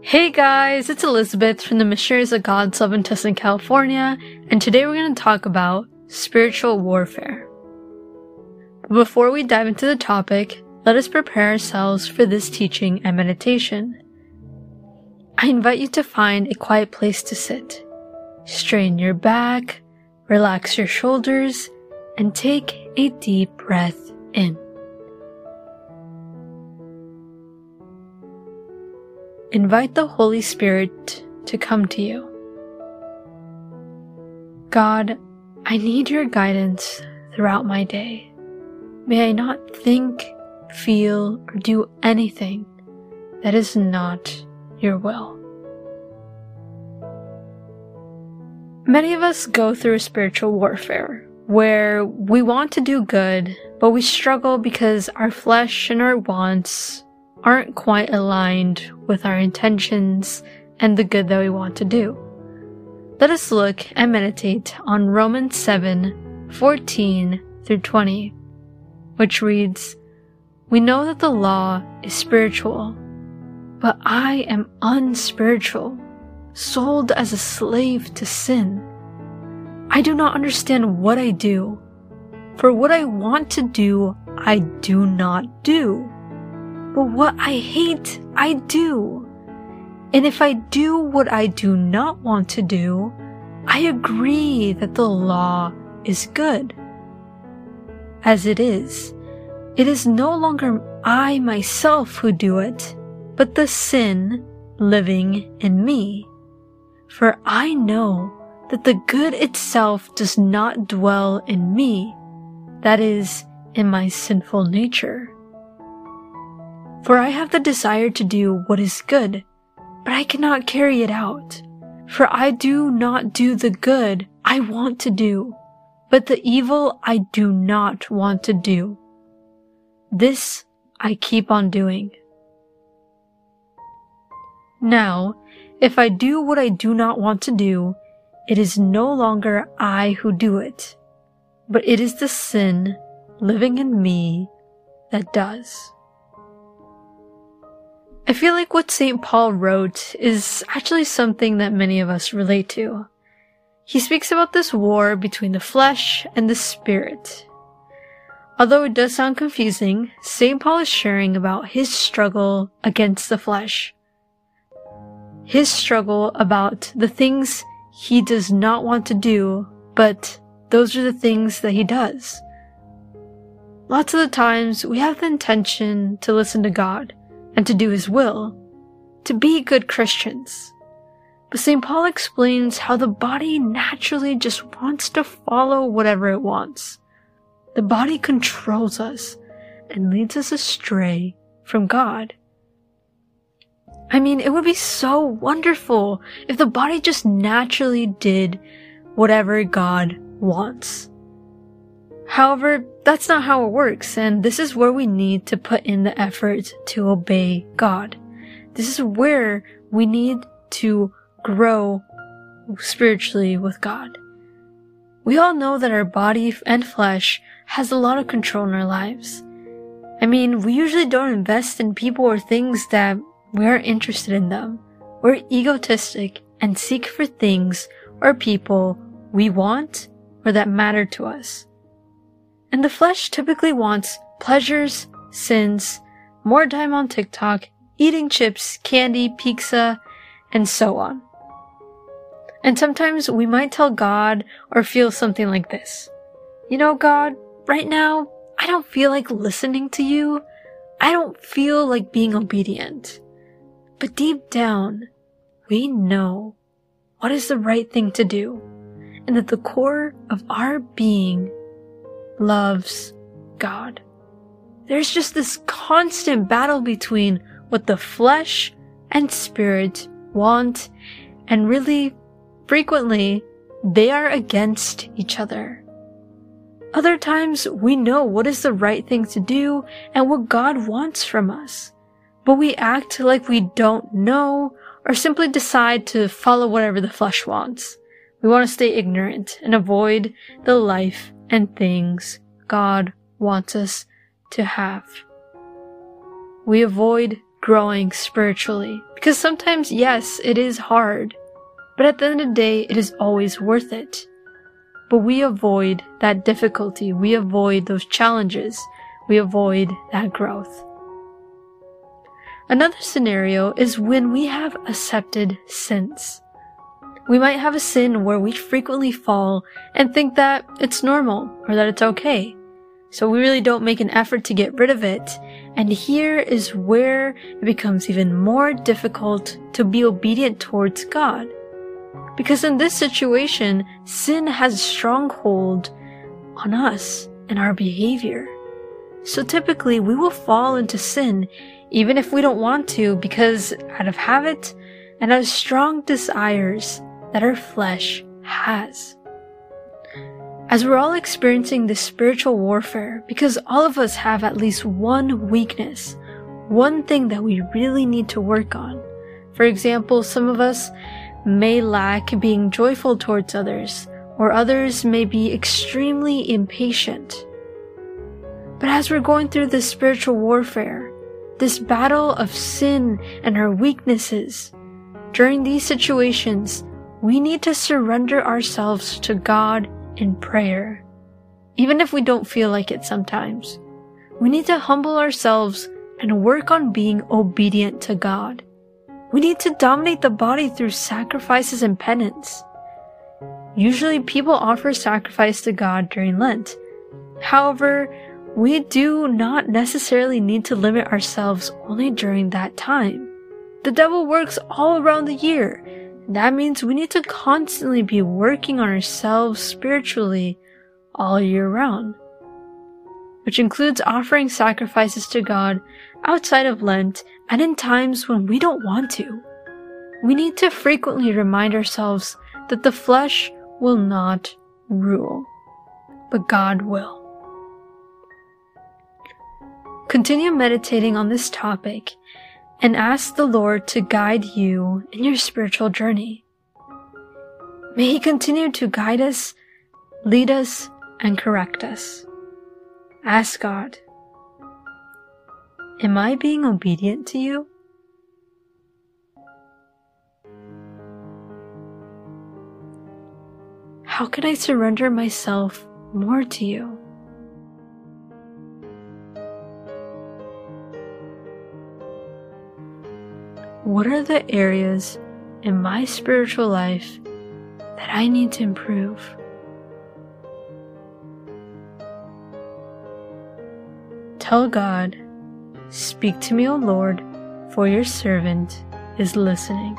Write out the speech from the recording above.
Hey guys, it's Elizabeth from the Missionaries of God's Love in California, and today we're going to talk about spiritual warfare. But before we dive into the topic, let us prepare ourselves for this teaching and meditation. I invite you to find a quiet place to sit. Strain your back, relax your shoulders, and take a deep breath in. Invite the Holy Spirit to come to you. God, I need your guidance throughout my day. May I not think, feel, or do anything that is not your will. Many of us go through spiritual warfare where we want to do good, but we struggle because our flesh and our wants aren't quite aligned with our intentions and the good that we want to do. Let us look and meditate on Romans 7 14 through 20, which reads, We know that the law is spiritual, but I am unspiritual, sold as a slave to sin. I do not understand what I do, for what I want to do, I do not do what I hate, I do. And if I do what I do not want to do, I agree that the law is good. As it is, it is no longer I myself who do it, but the sin living in me. For I know that the good itself does not dwell in me, that is, in my sinful nature. For I have the desire to do what is good, but I cannot carry it out. For I do not do the good I want to do, but the evil I do not want to do. This I keep on doing. Now, if I do what I do not want to do, it is no longer I who do it, but it is the sin living in me that does. I feel like what St. Paul wrote is actually something that many of us relate to. He speaks about this war between the flesh and the spirit. Although it does sound confusing, St. Paul is sharing about his struggle against the flesh. His struggle about the things he does not want to do, but those are the things that he does. Lots of the times we have the intention to listen to God and to do his will, to be good Christians. But St. Paul explains how the body naturally just wants to follow whatever it wants. The body controls us and leads us astray from God. I mean, it would be so wonderful if the body just naturally did whatever God wants. However, that's not how it works, and this is where we need to put in the effort to obey God. This is where we need to grow spiritually with God. We all know that our body and flesh has a lot of control in our lives. I mean, we usually don't invest in people or things that we aren't interested in them. We're egotistic and seek for things or people we want or that matter to us. And the flesh typically wants pleasures, sins, more time on TikTok, eating chips, candy, pizza, and so on. And sometimes we might tell God or feel something like this. You know, God, right now, I don't feel like listening to you. I don't feel like being obedient. But deep down, we know what is the right thing to do and that the core of our being loves God. There's just this constant battle between what the flesh and spirit want, and really frequently they are against each other. Other times we know what is the right thing to do and what God wants from us, but we act like we don't know or simply decide to follow whatever the flesh wants. We want to stay ignorant and avoid the life and things God wants us to have. We avoid growing spiritually. Because sometimes, yes, it is hard, but at the end of the day, it is always worth it. But we avoid that difficulty. We avoid those challenges. We avoid that growth. Another scenario is when we have accepted sins. We might have a sin where we frequently fall and think that it's normal or that it's okay. So we really don't make an effort to get rid of it. And here is where it becomes even more difficult to be obedient towards God. Because in this situation, sin has a stronghold on us and our behavior. So typically we will fall into sin even if we don't want to because out of habit and out of strong desires that our flesh has. As we're all experiencing this spiritual warfare, because all of us have at least one weakness, one thing that we really need to work on. For example, some of us may lack being joyful towards others, or others may be extremely impatient. But as we're going through this spiritual warfare, this battle of sin and our weaknesses, during these situations, we need to surrender ourselves to God in prayer. Even if we don't feel like it sometimes, we need to humble ourselves and work on being obedient to God. We need to dominate the body through sacrifices and penance. Usually people offer sacrifice to God during Lent. However, we do not necessarily need to limit ourselves only during that time. The devil works all around the year, that means we need to constantly be working on ourselves spiritually all year round, which includes offering sacrifices to God outside of Lent and in times when we don't want to. We need to frequently remind ourselves that the flesh will not rule, but God will. Continue meditating on this topic and ask the Lord to guide you in your spiritual journey. May He continue to guide us, lead us, and correct us. Ask God, Am I being obedient to you? How can I surrender myself more to you? What are the areas in my spiritual life that I need to improve? Tell God, Speak to me, O Lord, for your servant is listening.